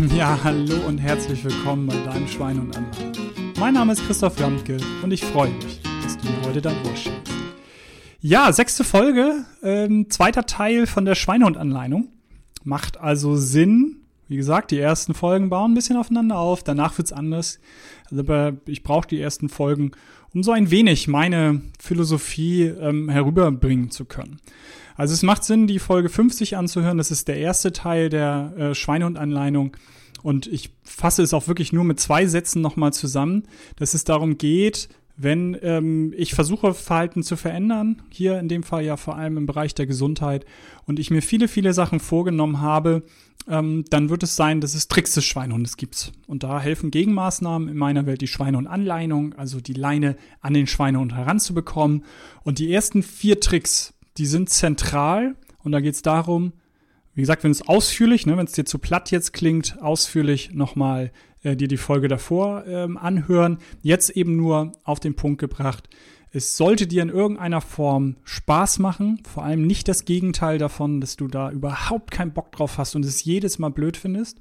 Ja, hallo und herzlich willkommen bei deinem Schwein und Anwalt. Mein Name ist Christoph Ramke und ich freue mich, dass du mir heute dein Ohr schenkst. Ja, sechste Folge, ähm, zweiter Teil von der Schweinehund-Anleitung. Macht also Sinn. Wie gesagt, die ersten Folgen bauen ein bisschen aufeinander auf, danach wird's anders. Aber ich brauche die ersten Folgen, um so ein wenig meine Philosophie ähm, herüberbringen zu können. Also es macht Sinn, die Folge 50 anzuhören. Das ist der erste Teil der äh, Schweinehund-Anleitung. Und ich fasse es auch wirklich nur mit zwei Sätzen nochmal zusammen, dass es darum geht, wenn ähm, ich versuche, Verhalten zu verändern, hier in dem Fall ja vor allem im Bereich der Gesundheit, und ich mir viele, viele Sachen vorgenommen habe, ähm, dann wird es sein, dass es Tricks des Schweinehundes gibt. Und da helfen Gegenmaßnahmen in meiner Welt die Schweinehund-Anleitung, also die Leine an den Schweinehund heranzubekommen. Und die ersten vier Tricks, die sind zentral und da geht es darum, wie gesagt, wenn es ausführlich, ne, wenn es dir zu platt jetzt klingt, ausführlich nochmal äh, dir die Folge davor ähm, anhören. Jetzt eben nur auf den Punkt gebracht. Es sollte dir in irgendeiner Form Spaß machen, vor allem nicht das Gegenteil davon, dass du da überhaupt keinen Bock drauf hast und es jedes Mal blöd findest.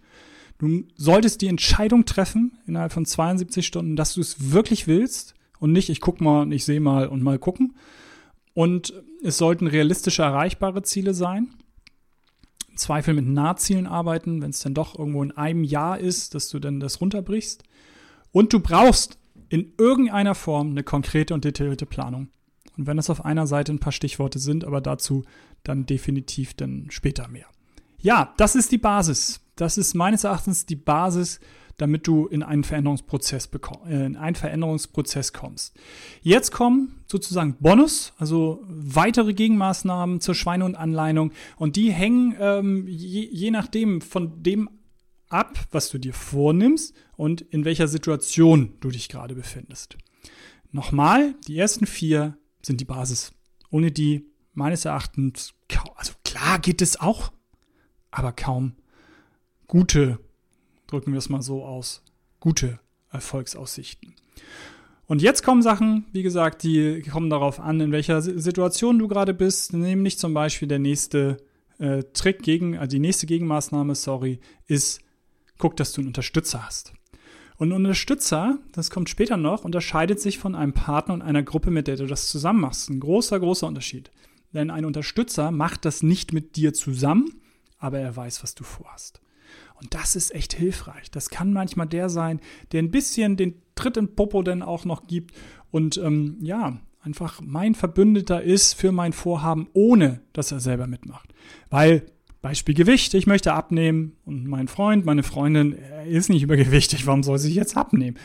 Du solltest die Entscheidung treffen innerhalb von 72 Stunden, dass du es wirklich willst und nicht, ich guck mal und ich sehe mal und mal gucken, und es sollten realistische, erreichbare Ziele sein. Im Zweifel mit Nahzielen arbeiten, wenn es dann doch irgendwo in einem Jahr ist, dass du dann das runterbrichst. Und du brauchst in irgendeiner Form eine konkrete und detaillierte Planung. Und wenn es auf einer Seite ein paar Stichworte sind, aber dazu dann definitiv dann später mehr. Ja, das ist die Basis. Das ist meines Erachtens die Basis damit du in einen Veränderungsprozess, äh, in einen Veränderungsprozess kommst. Jetzt kommen sozusagen Bonus, also weitere Gegenmaßnahmen zur Schweine- und Anleitung und die hängen ähm, je, je nachdem von dem ab, was du dir vornimmst und in welcher Situation du dich gerade befindest. Nochmal, die ersten vier sind die Basis. Ohne die meines Erachtens, also klar geht es auch, aber kaum gute drücken wir es mal so aus, gute Erfolgsaussichten. Und jetzt kommen Sachen, wie gesagt, die kommen darauf an, in welcher Situation du gerade bist. Nämlich zum Beispiel der nächste äh, Trick gegen, also die nächste Gegenmaßnahme, sorry, ist, guck, dass du einen Unterstützer hast. Und ein Unterstützer, das kommt später noch, unterscheidet sich von einem Partner und einer Gruppe, mit der du das zusammen machst. Ein großer, großer Unterschied. Denn ein Unterstützer macht das nicht mit dir zusammen, aber er weiß, was du vorhast. Und das ist echt hilfreich. Das kann manchmal der sein, der ein bisschen den Tritt in Popo denn auch noch gibt und ähm, ja, einfach mein Verbündeter ist für mein Vorhaben, ohne dass er selber mitmacht. Weil Beispiel Gewicht, ich möchte abnehmen und mein Freund, meine Freundin ist nicht übergewichtig, warum soll sie jetzt abnehmen?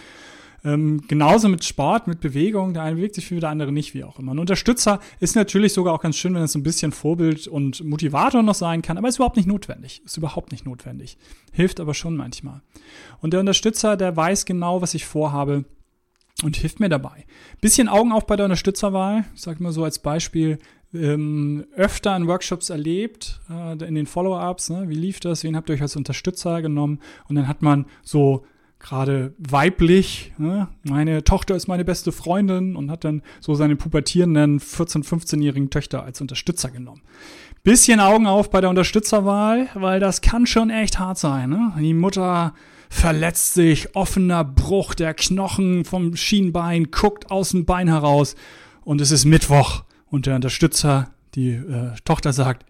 Ähm, genauso mit Sport, mit Bewegung. Der eine bewegt sich viel, der andere nicht, wie auch immer. Ein Unterstützer ist natürlich sogar auch ganz schön, wenn es so ein bisschen Vorbild und Motivator noch sein kann, aber ist überhaupt nicht notwendig. Ist überhaupt nicht notwendig. Hilft aber schon manchmal. Und der Unterstützer, der weiß genau, was ich vorhabe und hilft mir dabei. Bisschen Augen auf bei der Unterstützerwahl. Ich sage mal so als Beispiel, ähm, öfter in Workshops erlebt, äh, in den Follow-ups, ne? wie lief das, wen habt ihr euch als Unterstützer genommen und dann hat man so gerade weiblich. Ne? Meine Tochter ist meine beste Freundin und hat dann so seine pubertierenden 14-, 15-jährigen Töchter als Unterstützer genommen. Bisschen Augen auf bei der Unterstützerwahl, weil das kann schon echt hart sein. Ne? Die Mutter verletzt sich, offener Bruch der Knochen vom Schienbein, guckt aus dem Bein heraus und es ist Mittwoch und der Unterstützer, die äh, Tochter sagt,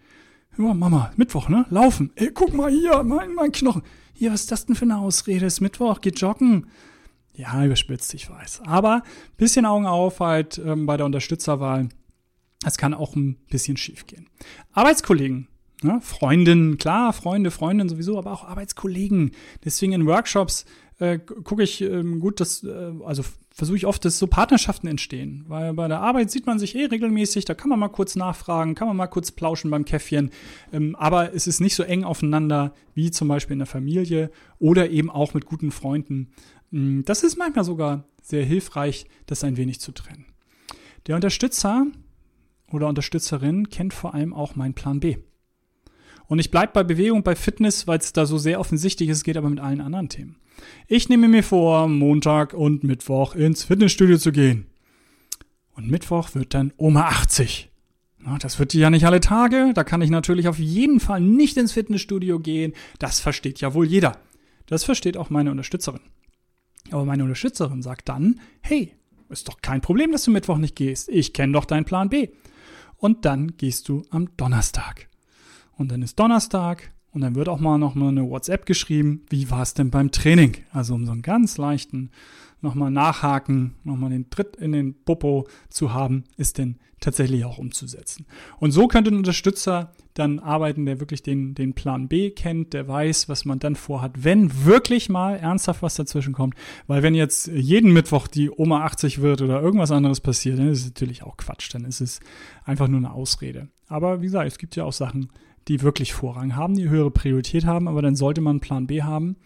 ja, Mama, Mittwoch, ne? Laufen. Ey, guck mal hier, mein, mein Knochen hier, was ist das denn für eine Ausrede? Ist Mittwoch, geht joggen. Ja, überspitzt, ich weiß. Aber bisschen Augen auf halt ähm, bei der Unterstützerwahl. Es kann auch ein bisschen schief gehen. Arbeitskollegen, ne? Freundinnen, klar, Freunde, Freundinnen sowieso, aber auch Arbeitskollegen. Deswegen in Workshops äh, gucke ich ähm, gut, dass, äh, also versuche ich oft, dass so Partnerschaften entstehen. Weil bei der Arbeit sieht man sich eh regelmäßig, da kann man mal kurz nachfragen, kann man mal kurz plauschen beim Käffchen. Ähm, aber es ist nicht so eng aufeinander wie zum Beispiel in der Familie oder eben auch mit guten Freunden. Ähm, das ist manchmal sogar sehr hilfreich, das ein wenig zu trennen. Der Unterstützer oder Unterstützerin kennt vor allem auch meinen Plan B. Und ich bleibe bei Bewegung, bei Fitness, weil es da so sehr offensichtlich ist, geht aber mit allen anderen Themen. Ich nehme mir vor, Montag und Mittwoch ins Fitnessstudio zu gehen. Und Mittwoch wird dann Oma 80. Na, das wird die ja nicht alle Tage. Da kann ich natürlich auf jeden Fall nicht ins Fitnessstudio gehen. Das versteht ja wohl jeder. Das versteht auch meine Unterstützerin. Aber meine Unterstützerin sagt dann, hey, ist doch kein Problem, dass du Mittwoch nicht gehst. Ich kenne doch deinen Plan B. Und dann gehst du am Donnerstag. Und dann ist Donnerstag und dann wird auch mal noch mal eine WhatsApp geschrieben, wie war es denn beim Training? Also um so einen ganz leichten nochmal nachhaken, nochmal den Tritt in den Popo zu haben, ist denn tatsächlich auch umzusetzen. Und so könnte ein Unterstützer dann arbeiten, der wirklich den, den Plan B kennt, der weiß, was man dann vorhat, wenn wirklich mal ernsthaft was dazwischen kommt. Weil wenn jetzt jeden Mittwoch die Oma 80 wird oder irgendwas anderes passiert, dann ist es natürlich auch Quatsch. Dann ist es einfach nur eine Ausrede. Aber wie gesagt, es gibt ja auch Sachen, die wirklich Vorrang haben, die höhere Priorität haben, aber dann sollte man einen Plan B haben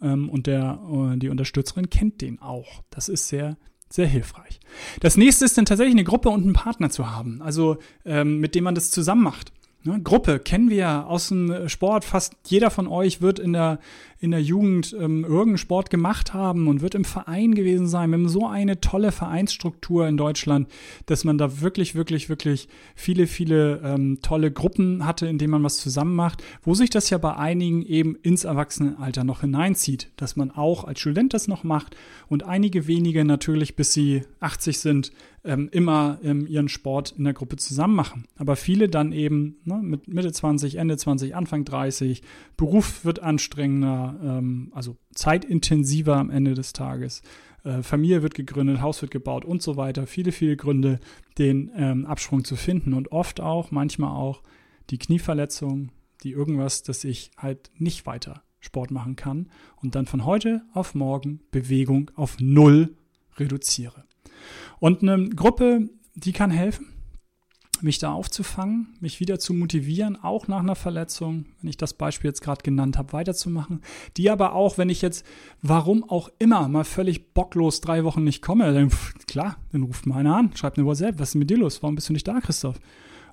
ähm, und der, äh, die Unterstützerin kennt den auch. Das ist sehr, sehr hilfreich. Das nächste ist dann tatsächlich eine Gruppe und einen Partner zu haben, also ähm, mit dem man das zusammen macht. Ne, Gruppe kennen wir aus dem Sport. Fast jeder von euch wird in der, in der Jugend ähm, irgendeinen Sport gemacht haben und wird im Verein gewesen sein. Wir haben so eine tolle Vereinsstruktur in Deutschland, dass man da wirklich, wirklich, wirklich viele, viele ähm, tolle Gruppen hatte, in denen man was zusammen macht, wo sich das ja bei einigen eben ins Erwachsenenalter noch hineinzieht, dass man auch als Student das noch macht und einige wenige natürlich, bis sie 80 sind, ähm, immer ähm, ihren Sport in der Gruppe zusammen machen. Aber viele dann eben ne, mit Mitte 20, Ende 20, Anfang 30, Beruf wird anstrengender, ähm, also zeitintensiver am Ende des Tages. Äh, Familie wird gegründet, Haus wird gebaut und so weiter. Viele, viele Gründe, den ähm, Absprung zu finden und oft auch, manchmal auch die Knieverletzung, die irgendwas, dass ich halt nicht weiter Sport machen kann und dann von heute auf morgen Bewegung auf Null reduziere. Und eine Gruppe, die kann helfen, mich da aufzufangen, mich wieder zu motivieren, auch nach einer Verletzung, wenn ich das Beispiel jetzt gerade genannt habe, weiterzumachen. Die aber auch, wenn ich jetzt, warum auch immer, mal völlig bocklos drei Wochen nicht komme, dann klar, dann ruft mal einer an, schreibt eine WhatsApp, was ist mit dir los? Warum bist du nicht da, Christoph?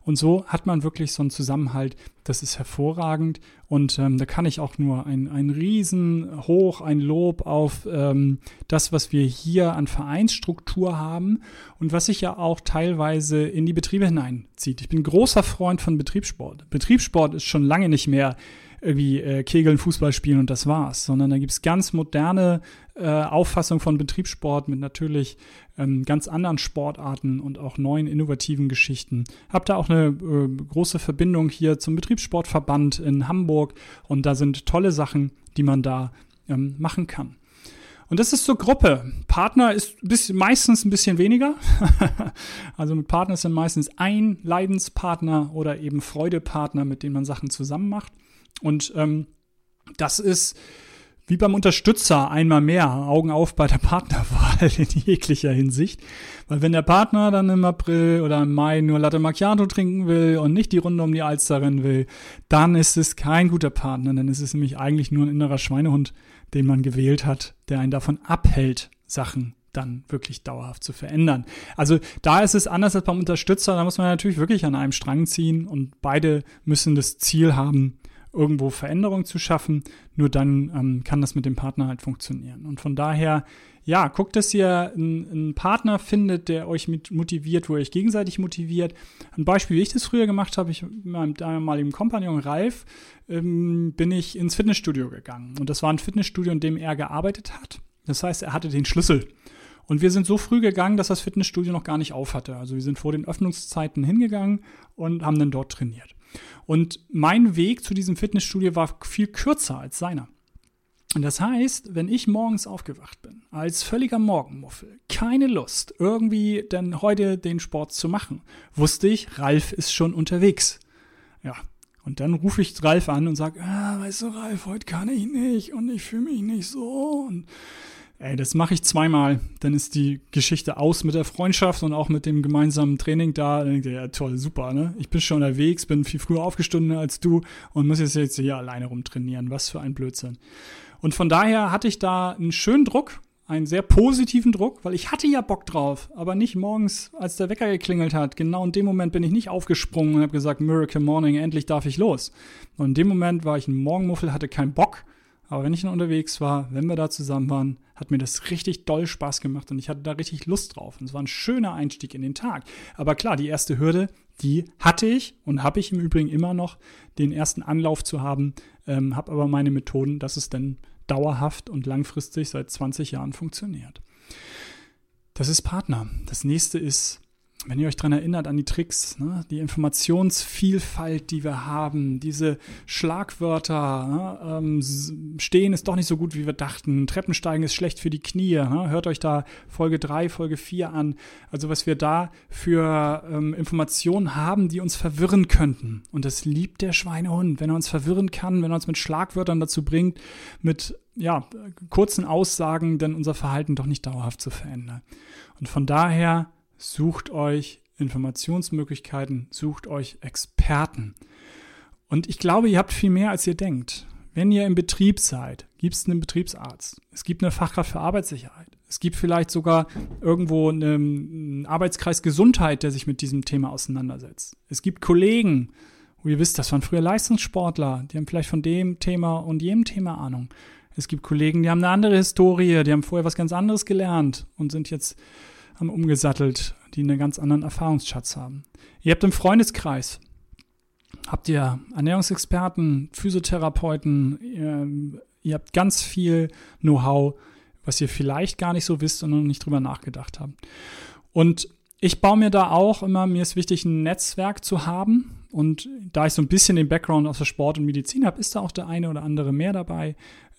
Und so hat man wirklich so einen Zusammenhalt, das ist hervorragend. Und ähm, da kann ich auch nur ein, ein Riesenhoch, ein Lob auf ähm, das, was wir hier an Vereinsstruktur haben und was sich ja auch teilweise in die Betriebe hineinzieht. Ich bin großer Freund von Betriebssport. Betriebssport ist schon lange nicht mehr irgendwie äh, Kegeln, Fußball spielen und das war's, sondern da gibt's ganz moderne äh, Auffassung von Betriebssport mit natürlich ähm, ganz anderen Sportarten und auch neuen innovativen Geschichten. Hab da auch eine äh, große Verbindung hier zum Betriebssportverband in Hamburg und da sind tolle Sachen, die man da ähm, machen kann. Und das ist so Gruppe. Partner ist bis, meistens ein bisschen weniger. also mit Partner sind meistens ein Leidenspartner oder eben Freudepartner, mit dem man Sachen zusammen macht. Und ähm, das ist wie beim Unterstützer einmal mehr Augen auf bei der Partnerwahl in jeglicher Hinsicht. Weil wenn der Partner dann im April oder im Mai nur Latte Macchiato trinken will und nicht die Runde um die Alster rennen will, dann ist es kein guter Partner. Dann ist es nämlich eigentlich nur ein innerer Schweinehund, den man gewählt hat, der einen davon abhält, Sachen dann wirklich dauerhaft zu verändern. Also da ist es anders als beim Unterstützer. Da muss man natürlich wirklich an einem Strang ziehen und beide müssen das Ziel haben, irgendwo Veränderung zu schaffen. Nur dann ähm, kann das mit dem Partner halt funktionieren. Und von daher, ja, guckt, dass ihr einen, Partner findet, der euch motiviert, wo ihr euch gegenseitig motiviert. Ein Beispiel, wie ich das früher gemacht habe, ich mit meinem damaligen Kompagnon Ralf, ähm, bin ich ins Fitnessstudio gegangen. Und das war ein Fitnessstudio, in dem er gearbeitet hat. Das heißt, er hatte den Schlüssel. Und wir sind so früh gegangen, dass das Fitnessstudio noch gar nicht auf hatte. Also wir sind vor den Öffnungszeiten hingegangen und haben dann dort trainiert. Und mein Weg zu diesem Fitnessstudio war viel kürzer als seiner. Und das heißt, wenn ich morgens aufgewacht bin, als völliger Morgenmuffel, keine Lust, irgendwie denn heute den Sport zu machen, wusste ich, Ralf ist schon unterwegs. Ja. Und dann rufe ich Ralf an und sage, ah, weißt du, Ralf, heute kann ich nicht und ich fühle mich nicht so. Und Ey, das mache ich zweimal, dann ist die Geschichte aus mit der Freundschaft und auch mit dem gemeinsamen Training da. Dann denkt ihr, ja toll, super, ne? Ich bin schon unterwegs, bin viel früher aufgestanden als du und muss jetzt, jetzt hier alleine rumtrainieren. Was für ein Blödsinn. Und von daher hatte ich da einen schönen Druck, einen sehr positiven Druck, weil ich hatte ja Bock drauf, aber nicht morgens, als der Wecker geklingelt hat. Genau in dem Moment bin ich nicht aufgesprungen und habe gesagt, Miracle Morning, endlich darf ich los. Und in dem Moment war ich ein Morgenmuffel, hatte keinen Bock aber wenn ich dann unterwegs war, wenn wir da zusammen waren, hat mir das richtig doll Spaß gemacht und ich hatte da richtig Lust drauf. Und es war ein schöner Einstieg in den Tag. Aber klar, die erste Hürde, die hatte ich und habe ich im Übrigen immer noch, den ersten Anlauf zu haben, ähm, habe aber meine Methoden, dass es dann dauerhaft und langfristig seit 20 Jahren funktioniert. Das ist Partner. Das nächste ist wenn ihr euch daran erinnert, an die Tricks, ne? die Informationsvielfalt, die wir haben, diese Schlagwörter, ne? ähm, Stehen ist doch nicht so gut, wie wir dachten, Treppensteigen ist schlecht für die Knie. Ne? Hört euch da Folge 3, Folge 4 an. Also was wir da für ähm, Informationen haben, die uns verwirren könnten. Und das liebt der Schweinehund, wenn er uns verwirren kann, wenn er uns mit Schlagwörtern dazu bringt, mit ja, kurzen Aussagen, dann unser Verhalten doch nicht dauerhaft zu verändern. Und von daher sucht euch Informationsmöglichkeiten, sucht euch Experten. Und ich glaube, ihr habt viel mehr, als ihr denkt. Wenn ihr im Betrieb seid, gibt es einen Betriebsarzt. Es gibt eine Fachkraft für Arbeitssicherheit. Es gibt vielleicht sogar irgendwo einen Arbeitskreis Gesundheit, der sich mit diesem Thema auseinandersetzt. Es gibt Kollegen, wo ihr wisst, das waren früher Leistungssportler, die haben vielleicht von dem Thema und jedem Thema Ahnung. Es gibt Kollegen, die haben eine andere Historie, die haben vorher was ganz anderes gelernt und sind jetzt haben umgesattelt, die einen ganz anderen Erfahrungsschatz haben. Ihr habt im Freundeskreis, habt ihr Ernährungsexperten, Physiotherapeuten, ihr, ihr habt ganz viel Know-how, was ihr vielleicht gar nicht so wisst und noch nicht drüber nachgedacht habt. Und ich baue mir da auch immer, mir ist wichtig, ein Netzwerk zu haben. Und da ich so ein bisschen den Background aus der Sport und Medizin habe, ist da auch der eine oder andere mehr dabei,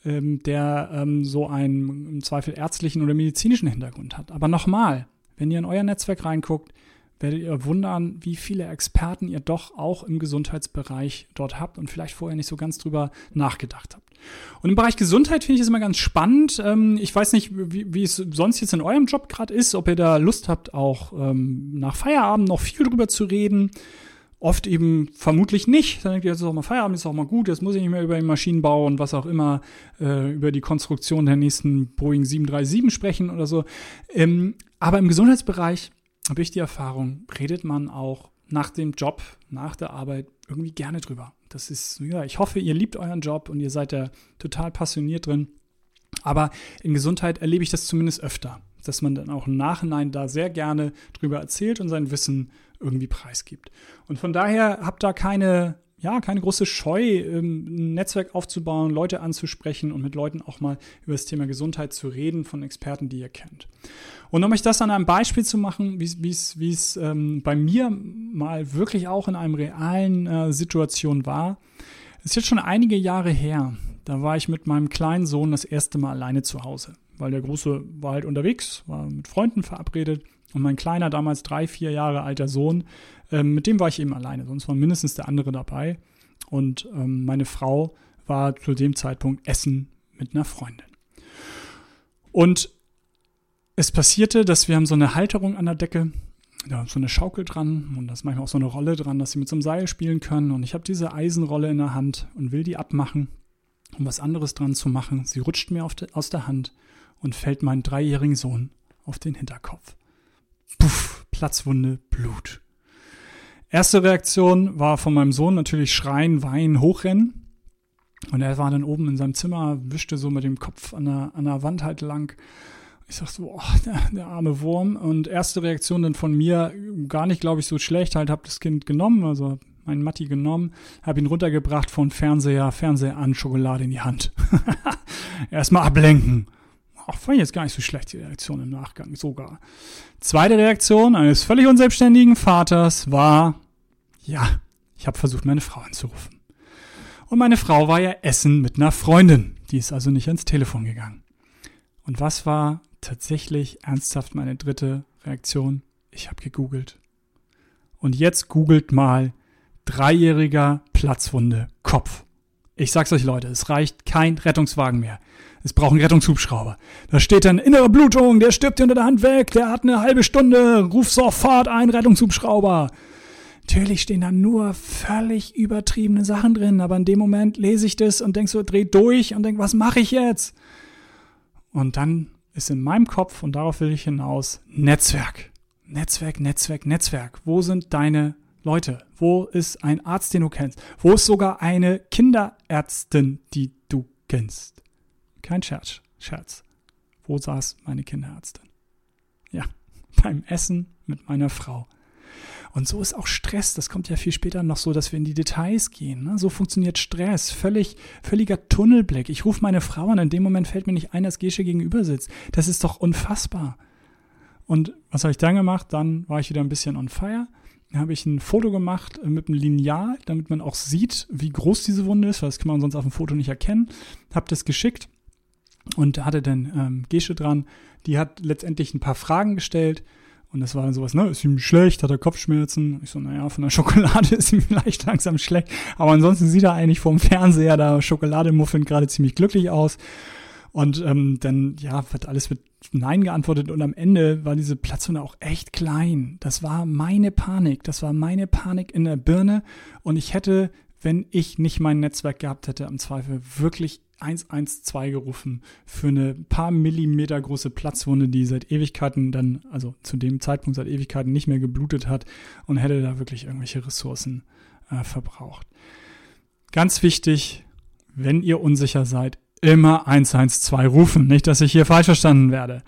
ähm, der ähm, so einen im Zweifel ärztlichen oder medizinischen Hintergrund hat. Aber nochmal, wenn ihr in euer Netzwerk reinguckt, werdet ihr wundern, wie viele Experten ihr doch auch im Gesundheitsbereich dort habt und vielleicht vorher nicht so ganz drüber nachgedacht habt. Und im Bereich Gesundheit finde ich es immer ganz spannend. Ähm, ich weiß nicht, wie, wie es sonst jetzt in eurem Job gerade ist, ob ihr da Lust habt, auch ähm, nach Feierabend noch viel drüber zu reden. Oft eben vermutlich nicht. Dann denkt ihr, jetzt ist auch mal Feierabend, ist auch mal gut, jetzt muss ich nicht mehr über den Maschinenbau und was auch immer, äh, über die Konstruktion der nächsten Boeing 737 sprechen oder so. Ähm, aber im Gesundheitsbereich habe ich die Erfahrung, redet man auch nach dem Job, nach der Arbeit irgendwie gerne drüber. Das ist, ja, ich hoffe, ihr liebt euren Job und ihr seid da total passioniert drin. Aber in Gesundheit erlebe ich das zumindest öfter, dass man dann auch im Nachhinein da sehr gerne drüber erzählt und sein Wissen irgendwie preisgibt. Und von daher habt da keine, ja, keine große Scheu, ähm, ein Netzwerk aufzubauen, Leute anzusprechen und mit Leuten auch mal über das Thema Gesundheit zu reden von Experten, die ihr kennt. Und um euch das an einem Beispiel zu machen, wie es ähm, bei mir mal wirklich auch in einem realen äh, Situation war, ist jetzt schon einige Jahre her. Da war ich mit meinem kleinen Sohn das erste Mal alleine zu Hause, weil der Große war halt unterwegs, war mit Freunden verabredet und mein kleiner, damals drei, vier Jahre alter Sohn, ähm, mit dem war ich eben alleine, sonst war mindestens der andere dabei. Und ähm, meine Frau war zu dem Zeitpunkt essen mit einer Freundin. Und es passierte, dass wir haben so eine Halterung an der Decke, da so eine Schaukel dran und da ist manchmal auch so eine Rolle dran, dass sie mit so einem Seil spielen können. Und ich habe diese Eisenrolle in der Hand und will die abmachen, um was anderes dran zu machen. Sie rutscht mir de, aus der Hand und fällt meinen dreijährigen Sohn auf den Hinterkopf. Puff, Platzwunde, Blut. Erste Reaktion war von meinem Sohn natürlich schreien, weinen, hochrennen. Und er war dann oben in seinem Zimmer, wischte so mit dem Kopf an der, an der Wand halt lang ich sag so, oh, der, der, arme Wurm. Und erste Reaktion dann von mir, gar nicht, glaube ich, so schlecht, halt, hab das Kind genommen, also meinen Matti genommen, hab ihn runtergebracht von Fernseher, Fernseher an, Schokolade in die Hand. Erstmal ablenken. Ach, fand ich jetzt gar nicht so schlecht, die Reaktion im Nachgang, sogar. Zweite Reaktion eines völlig unselbstständigen Vaters war, ja, ich habe versucht, meine Frau anzurufen. Und meine Frau war ja essen mit einer Freundin. Die ist also nicht ans Telefon gegangen. Und was war tatsächlich ernsthaft meine dritte Reaktion. Ich habe gegoogelt. Und jetzt googelt mal dreijähriger Platzwunde Kopf. Ich sag's euch Leute, es reicht kein Rettungswagen mehr. Es braucht einen Rettungshubschrauber. Da steht dann innere Blutung, der stirbt unter der Hand weg, der hat eine halbe Stunde, ruf sofort einen Rettungshubschrauber. Natürlich stehen da nur völlig übertriebene Sachen drin, aber in dem Moment lese ich das und denk so, dreh durch und denk, was mache ich jetzt? Und dann ist in meinem Kopf, und darauf will ich hinaus, Netzwerk. Netzwerk, Netzwerk, Netzwerk. Wo sind deine Leute? Wo ist ein Arzt, den du kennst? Wo ist sogar eine Kinderärztin, die du kennst? Kein Scherz, Scherz. Wo saß meine Kinderärztin? Ja, beim Essen mit meiner Frau. Und so ist auch Stress. Das kommt ja viel später noch so, dass wir in die Details gehen. Ne? So funktioniert Stress. Völlig, völliger Tunnelblick. Ich rufe meine Frau an. In dem Moment fällt mir nicht ein, dass Gesche gegenüber sitzt. Das ist doch unfassbar. Und was habe ich dann gemacht? Dann war ich wieder ein bisschen on fire. Habe ich ein Foto gemacht äh, mit einem Lineal, damit man auch sieht, wie groß diese Wunde ist, weil das kann man sonst auf dem Foto nicht erkennen. Habe das geschickt und hatte dann ähm, Gesche dran. Die hat letztendlich ein paar Fragen gestellt. Und das war dann sowas, ne, ist ihm schlecht, hat er Kopfschmerzen? Ich so, naja, von der Schokolade ist ihm vielleicht langsam schlecht. Aber ansonsten sieht er eigentlich vom Fernseher da Schokolademuffin gerade ziemlich glücklich aus. Und ähm, dann, ja, wird alles mit Nein geantwortet. Und am Ende war diese Platzwunde auch echt klein. Das war meine Panik. Das war meine Panik in der Birne. Und ich hätte, wenn ich nicht mein Netzwerk gehabt hätte, am Zweifel wirklich 112 gerufen für eine paar Millimeter große Platzwunde, die seit Ewigkeiten dann, also zu dem Zeitpunkt seit Ewigkeiten nicht mehr geblutet hat und hätte da wirklich irgendwelche Ressourcen äh, verbraucht. Ganz wichtig, wenn ihr unsicher seid, immer 112 rufen. Nicht, dass ich hier falsch verstanden werde.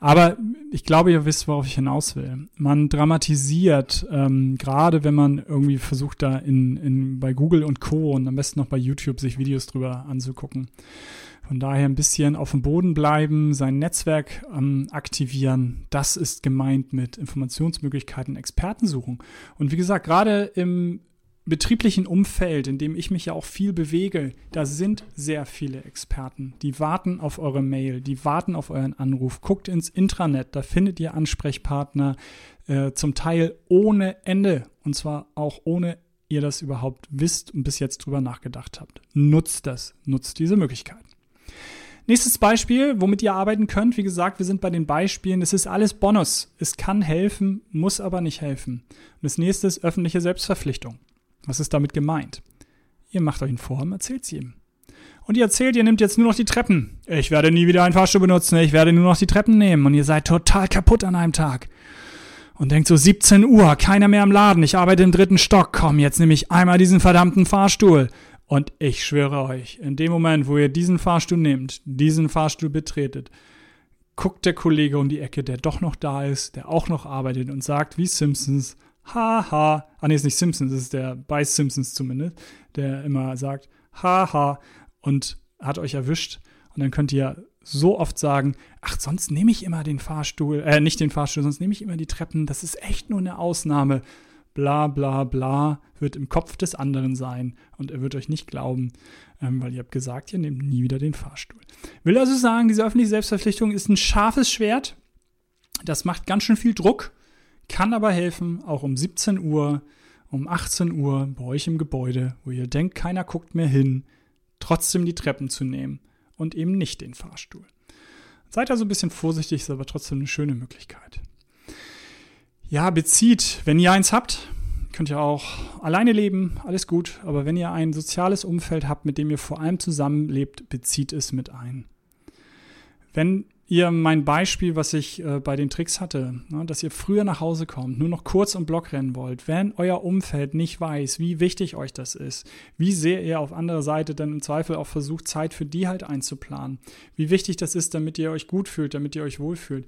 Aber ich glaube, ihr wisst, worauf ich hinaus will. Man dramatisiert, ähm, gerade wenn man irgendwie versucht, da in, in, bei Google und Co. und am besten noch bei YouTube sich Videos drüber anzugucken. Von daher ein bisschen auf dem Boden bleiben, sein Netzwerk ähm, aktivieren. Das ist gemeint mit Informationsmöglichkeiten, Experten suchen. Und wie gesagt, gerade im betrieblichen Umfeld, in dem ich mich ja auch viel bewege, da sind sehr viele Experten. Die warten auf eure Mail, die warten auf euren Anruf. Guckt ins Intranet, da findet ihr Ansprechpartner, äh, zum Teil ohne Ende. Und zwar auch ohne ihr das überhaupt wisst und bis jetzt drüber nachgedacht habt. Nutzt das, nutzt diese Möglichkeiten. Nächstes Beispiel, womit ihr arbeiten könnt. Wie gesagt, wir sind bei den Beispielen. Es ist alles Bonus. Es kann helfen, muss aber nicht helfen. Und das nächste ist öffentliche Selbstverpflichtung. Was ist damit gemeint? Ihr macht euch einen Vorhaben, erzählt sie ihm. Und ihr erzählt, ihr nehmt jetzt nur noch die Treppen. Ich werde nie wieder einen Fahrstuhl benutzen, ich werde nur noch die Treppen nehmen. Und ihr seid total kaputt an einem Tag. Und denkt so 17 Uhr, keiner mehr im Laden, ich arbeite im dritten Stock, komm, jetzt nehme ich einmal diesen verdammten Fahrstuhl. Und ich schwöre euch, in dem Moment, wo ihr diesen Fahrstuhl nehmt, diesen Fahrstuhl betretet, guckt der Kollege um die Ecke, der doch noch da ist, der auch noch arbeitet und sagt, wie Simpsons, haha. Ah, nee, ist nicht Simpsons, ist der bei Simpsons zumindest, der immer sagt, haha und hat euch erwischt. Und dann könnt ihr so oft sagen, ach, sonst nehme ich immer den Fahrstuhl, äh, nicht den Fahrstuhl, sonst nehme ich immer die Treppen. Das ist echt nur eine Ausnahme. Bla bla bla wird im Kopf des anderen sein und er wird euch nicht glauben, ähm, weil ihr habt gesagt, ihr nehmt nie wieder den Fahrstuhl. Will also sagen, diese öffentliche Selbstverpflichtung ist ein scharfes Schwert. Das macht ganz schön viel Druck kann aber helfen, auch um 17 Uhr, um 18 Uhr bei euch im Gebäude, wo ihr denkt, keiner guckt mehr hin, trotzdem die Treppen zu nehmen und eben nicht den Fahrstuhl. Seid also ein bisschen vorsichtig, ist aber trotzdem eine schöne Möglichkeit. Ja, bezieht, wenn ihr eins habt, könnt ihr auch alleine leben, alles gut, aber wenn ihr ein soziales Umfeld habt, mit dem ihr vor allem zusammenlebt, bezieht es mit ein. Wenn ihr mein Beispiel, was ich äh, bei den Tricks hatte, ne, dass ihr früher nach Hause kommt, nur noch kurz im Block rennen wollt, wenn euer Umfeld nicht weiß, wie wichtig euch das ist, wie sehr ihr auf anderer Seite dann im Zweifel auch versucht, Zeit für die halt einzuplanen, wie wichtig das ist, damit ihr euch gut fühlt, damit ihr euch wohlfühlt,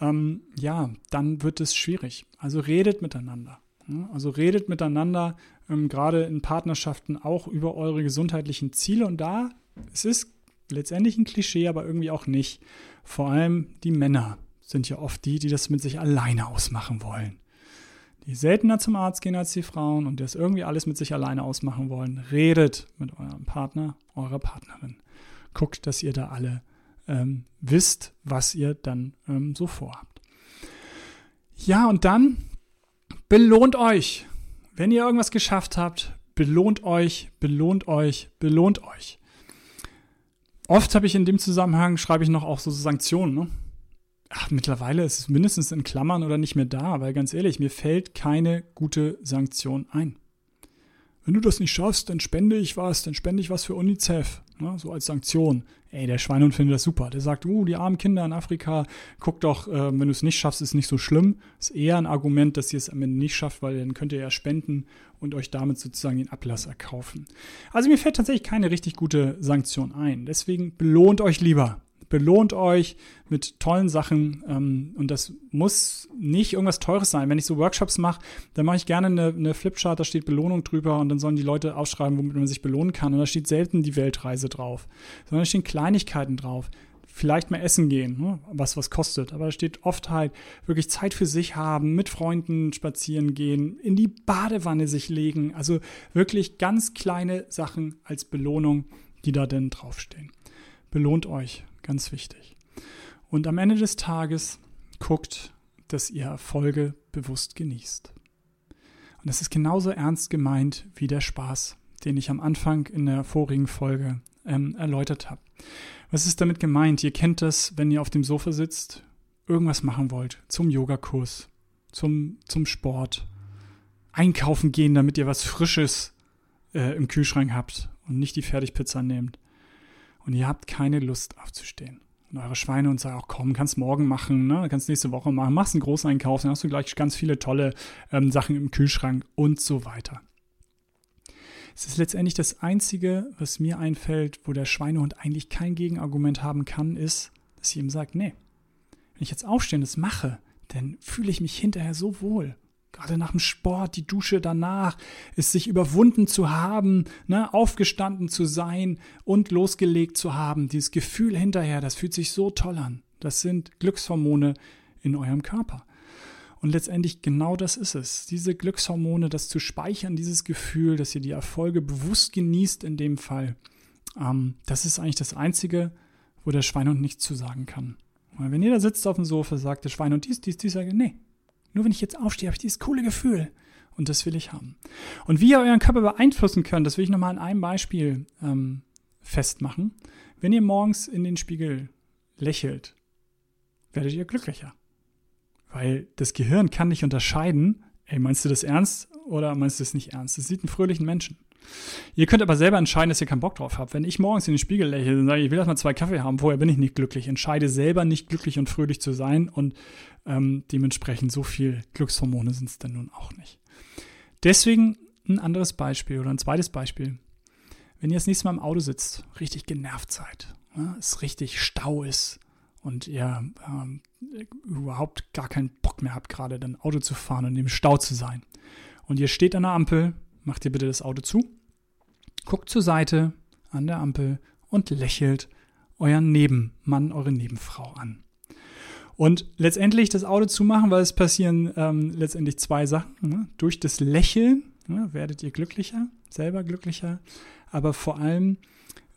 ähm, ja, dann wird es schwierig. Also redet miteinander. Ne? Also redet miteinander, ähm, gerade in Partnerschaften, auch über eure gesundheitlichen Ziele. Und da, es ist letztendlich ein Klischee, aber irgendwie auch nicht. Vor allem die Männer sind ja oft die, die das mit sich alleine ausmachen wollen. Die seltener zum Arzt gehen als die Frauen und das irgendwie alles mit sich alleine ausmachen wollen. Redet mit eurem Partner, eurer Partnerin. Guckt, dass ihr da alle ähm, wisst, was ihr dann ähm, so vorhabt. Ja, und dann belohnt euch. Wenn ihr irgendwas geschafft habt, belohnt euch, belohnt euch, belohnt euch. Oft habe ich in dem Zusammenhang, schreibe ich noch auch so Sanktionen. Ne? Ach, mittlerweile ist es mindestens in Klammern oder nicht mehr da, weil ganz ehrlich, mir fällt keine gute Sanktion ein. Wenn du das nicht schaffst, dann spende ich was, dann spende ich was für UNICEF, ne? so als Sanktion. Ey, der Schweinhund findet das super. Der sagt, uh, die armen Kinder in Afrika, guck doch, äh, wenn du es nicht schaffst, ist nicht so schlimm. Ist eher ein Argument, dass ihr es am Ende nicht schafft, weil dann könnt ihr ja spenden und euch damit sozusagen den Ablass erkaufen. Also mir fällt tatsächlich keine richtig gute Sanktion ein. Deswegen belohnt euch lieber. Belohnt euch mit tollen Sachen ähm, und das muss nicht irgendwas Teures sein. Wenn ich so Workshops mache, dann mache ich gerne eine, eine Flipchart, da steht Belohnung drüber und dann sollen die Leute aufschreiben, womit man sich belohnen kann und da steht selten die Weltreise drauf, sondern da stehen Kleinigkeiten drauf vielleicht mal essen gehen, ne? was was kostet. Aber da steht oft halt wirklich Zeit für sich haben, mit Freunden spazieren gehen, in die Badewanne sich legen. Also wirklich ganz kleine Sachen als Belohnung, die da denn draufstehen. Belohnt euch, ganz wichtig. Und am Ende des Tages guckt, dass ihr Erfolge bewusst genießt. Und das ist genauso ernst gemeint wie der Spaß, den ich am Anfang in der vorigen Folge ähm, erläutert habe. Was ist damit gemeint? Ihr kennt das, wenn ihr auf dem Sofa sitzt, irgendwas machen wollt, zum Yogakurs, zum, zum Sport, einkaufen gehen, damit ihr was Frisches äh, im Kühlschrank habt und nicht die Fertigpizza nehmt. Und ihr habt keine Lust aufzustehen. Und eure Schweine und sagen, auch komm, kannst morgen machen, ne? kannst nächste Woche machen, machst einen großen Einkauf, dann hast du gleich ganz viele tolle ähm, Sachen im Kühlschrank und so weiter. Es ist letztendlich das Einzige, was mir einfällt, wo der Schweinehund eigentlich kein Gegenargument haben kann, ist, dass ich ihm sage, nee, wenn ich jetzt aufstehe und das mache, dann fühle ich mich hinterher so wohl. Gerade nach dem Sport, die Dusche danach, es sich überwunden zu haben, ne, aufgestanden zu sein und losgelegt zu haben. Dieses Gefühl hinterher, das fühlt sich so toll an. Das sind Glückshormone in eurem Körper. Und letztendlich genau das ist es. Diese Glückshormone, das zu speichern, dieses Gefühl, dass ihr die Erfolge bewusst genießt in dem Fall, ähm, das ist eigentlich das Einzige, wo der Schweinhund nichts zu sagen kann. Weil wenn da sitzt auf dem Sofa, sagt der Schweinhund dies, dies, dies, sage nee. Nur wenn ich jetzt aufstehe, habe ich dieses coole Gefühl. Und das will ich haben. Und wie ihr euren Körper beeinflussen könnt, das will ich nochmal an einem Beispiel ähm, festmachen. Wenn ihr morgens in den Spiegel lächelt, werdet ihr glücklicher. Weil das Gehirn kann nicht unterscheiden, ey, meinst du das ernst oder meinst du das nicht ernst? Das sieht einen fröhlichen Menschen. Ihr könnt aber selber entscheiden, dass ihr keinen Bock drauf habt. Wenn ich morgens in den Spiegel lächle und sage, ich will erstmal zwei Kaffee haben, vorher bin ich nicht glücklich. Entscheide selber nicht glücklich und fröhlich zu sein und ähm, dementsprechend so viel Glückshormone sind es dann nun auch nicht. Deswegen ein anderes Beispiel oder ein zweites Beispiel. Wenn ihr das nächste Mal im Auto sitzt, richtig genervt seid, ne, es richtig Stau ist, und ihr ähm, überhaupt gar keinen Bock mehr habt, gerade dann Auto zu fahren und im Stau zu sein. Und ihr steht an der Ampel, macht ihr bitte das Auto zu, guckt zur Seite an der Ampel und lächelt euren Nebenmann, eure Nebenfrau an. Und letztendlich das Auto zumachen, weil es passieren ähm, letztendlich zwei Sachen. Ne? Durch das Lächeln ne, werdet ihr glücklicher, selber glücklicher, aber vor allem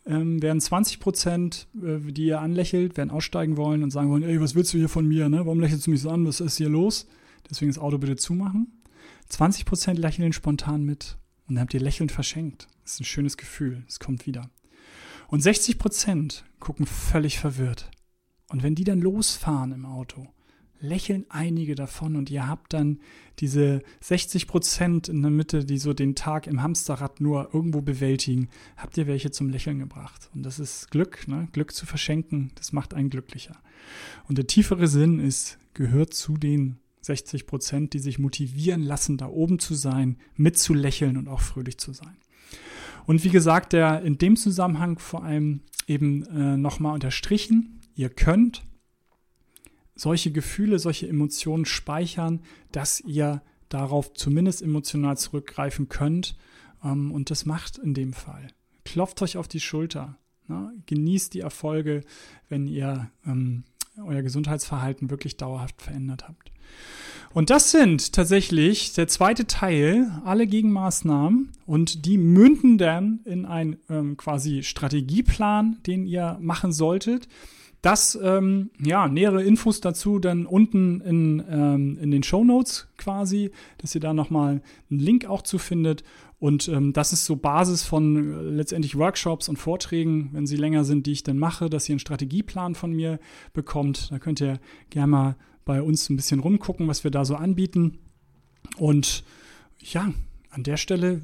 ähm, werden 20 Prozent, äh, die ihr anlächelt, werden aussteigen wollen und sagen wollen, ey, was willst du hier von mir, ne? Warum lächelst du mich so an? Was ist hier los? Deswegen das Auto bitte zumachen. 20 Prozent lächeln spontan mit und dann habt ihr lächelnd verschenkt. Das ist ein schönes Gefühl. Es kommt wieder. Und 60 Prozent gucken völlig verwirrt. Und wenn die dann losfahren im Auto, lächeln einige davon und ihr habt dann diese 60 Prozent in der Mitte, die so den Tag im Hamsterrad nur irgendwo bewältigen, habt ihr welche zum Lächeln gebracht. Und das ist Glück, ne? Glück zu verschenken, das macht einen glücklicher. Und der tiefere Sinn ist, gehört zu den 60 Prozent, die sich motivieren lassen, da oben zu sein, mitzulächeln und auch fröhlich zu sein. Und wie gesagt, der in dem Zusammenhang vor allem eben äh, nochmal unterstrichen, ihr könnt solche Gefühle, solche Emotionen speichern, dass ihr darauf zumindest emotional zurückgreifen könnt. Ähm, und das macht in dem Fall. Klopft euch auf die Schulter. Ne? Genießt die Erfolge, wenn ihr ähm, euer Gesundheitsverhalten wirklich dauerhaft verändert habt. Und das sind tatsächlich der zweite Teil, alle Gegenmaßnahmen und die münden dann in einen ähm, quasi Strategieplan, den ihr machen solltet. Das, ähm, ja, nähere Infos dazu dann unten in, ähm, in den Show Notes quasi, dass ihr da nochmal einen Link auch zu findet. Und ähm, das ist so Basis von äh, letztendlich Workshops und Vorträgen, wenn sie länger sind, die ich dann mache, dass ihr einen Strategieplan von mir bekommt. Da könnt ihr gerne mal bei uns ein bisschen rumgucken, was wir da so anbieten. Und ja, an der Stelle,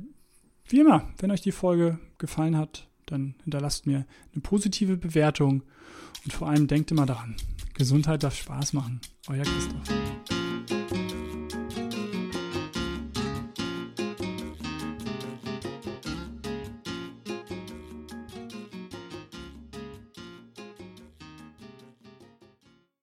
wie immer, wenn euch die Folge gefallen hat, dann hinterlasst mir eine positive Bewertung und vor allem denkt immer daran, Gesundheit darf Spaß machen. Euer Christoph.